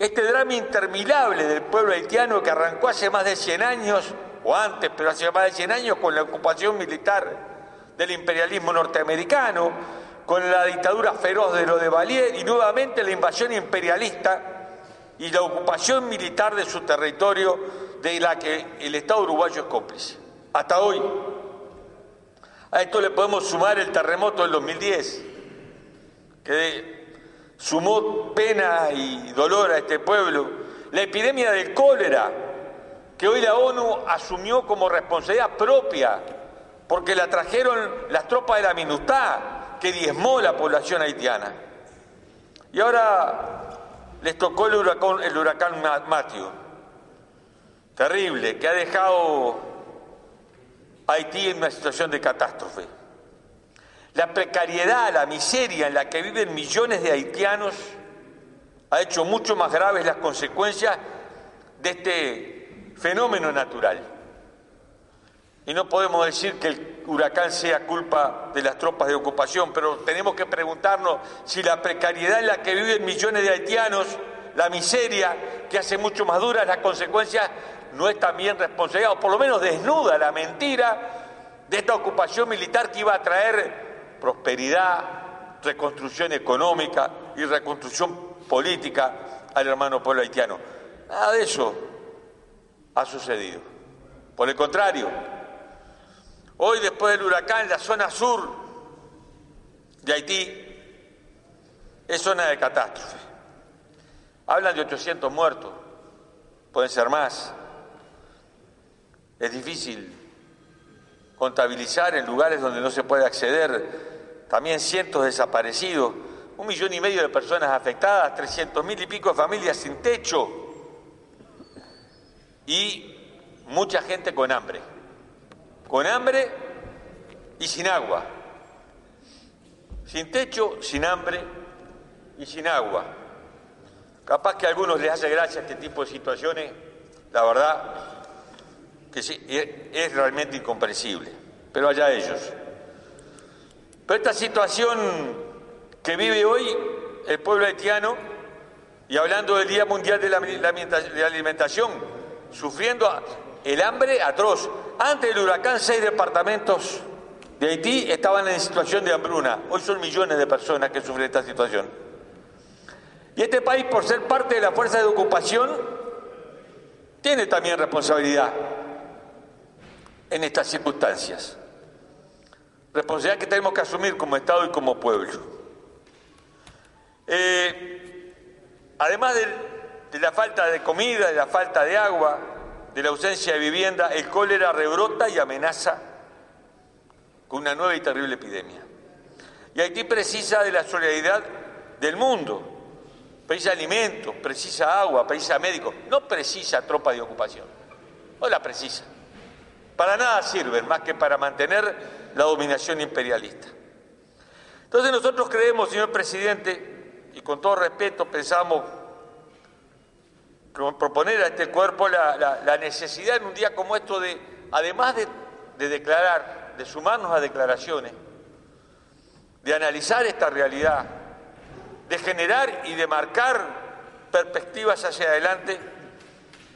Este drama interminable del pueblo haitiano que arrancó hace más de 100 años, o antes, pero hace más de 100 años, con la ocupación militar del imperialismo norteamericano, con la dictadura feroz de lo de Valier y nuevamente la invasión imperialista y la ocupación militar de su territorio de la que el Estado uruguayo es cómplice. Hasta hoy. A esto le podemos sumar el terremoto del 2010, que sumó pena y dolor a este pueblo, la epidemia del cólera, que hoy la ONU asumió como responsabilidad propia, porque la trajeron las tropas de la MINUSTAH, que diezmó la población haitiana. Y ahora les tocó el huracán, el huracán Matthew, terrible, que ha dejado a Haití en una situación de catástrofe. La precariedad, la miseria en la que viven millones de haitianos ha hecho mucho más graves las consecuencias de este fenómeno natural. Y no podemos decir que el huracán sea culpa de las tropas de ocupación, pero tenemos que preguntarnos si la precariedad en la que viven millones de haitianos, la miseria que hace mucho más duras las consecuencias, no es también responsabilidad, o por lo menos desnuda la mentira de esta ocupación militar que iba a traer prosperidad, reconstrucción económica y reconstrucción política al hermano pueblo haitiano. Nada de eso ha sucedido. Por el contrario, hoy después del huracán, la zona sur de Haití es zona de catástrofe. Hablan de 800 muertos, pueden ser más. Es difícil contabilizar en lugares donde no se puede acceder. También cientos desaparecidos, un millón y medio de personas afectadas, trescientos mil y pico de familias sin techo y mucha gente con hambre, con hambre y sin agua, sin techo, sin hambre y sin agua. Capaz que a algunos les hace gracia este tipo de situaciones, la verdad que sí, es realmente incomprensible, pero allá ellos. Pero esta situación que vive hoy el pueblo haitiano, y hablando del Día Mundial de la Alimentación, sufriendo el hambre atroz. Antes del huracán, seis departamentos de Haití estaban en situación de hambruna. Hoy son millones de personas que sufren esta situación. Y este país, por ser parte de la fuerza de ocupación, tiene también responsabilidad en estas circunstancias responsabilidad que tenemos que asumir como Estado y como pueblo. Eh, además de, la falta de comida, de la falta de agua, de la ausencia de vivienda, el cólera rebrota y amenaza con una nueva y terrible epidemia. Y Haití precisa de la solidaridad del mundo, precisa alimentos, precisa agua, precisa médicos, no precisa tropa de ocupación, no la precisa. Para nada sirven más que para mantener la dominación imperialista. Entonces nosotros creemos, señor presidente, y con todo respeto pensamos proponer a este cuerpo la, necesidad en un día como esto de, además de, de declarar, de sumarnos a declaraciones, de analizar esta realidad, de generar y de marcar perspectivas hacia adelante,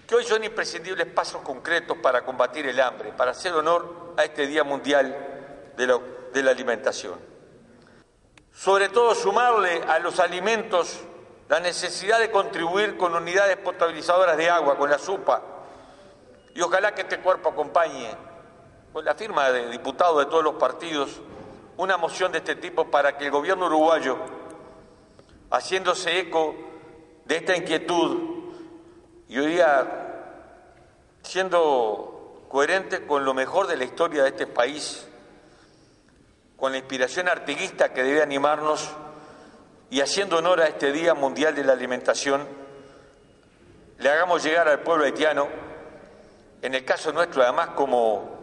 que hoy son imprescindibles pasos concretos para combatir el hambre, para hacer honor a este Día Mundial de, la alimentación. Sobre todo sumarle a los alimentos la necesidad de contribuir con unidades potabilizadoras de agua, con la SUPA, y ojalá que este cuerpo acompañe, con la firma de diputados de todos los partidos, una moción de este tipo para que el gobierno uruguayo, haciéndose eco de esta inquietud, y hoy día siendo coherente con lo mejor de la historia de este país, con la inspiración artiguista que debe animarnos y haciendo honor a este Día Mundial de la Alimentación, le hagamos llegar al pueblo haitiano, en el caso nuestro además como,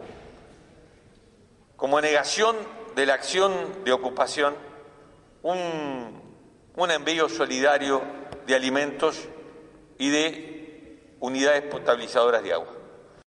como negación de la acción de ocupación, un, un envío solidario de alimentos y de unidades potabilizadoras de agua.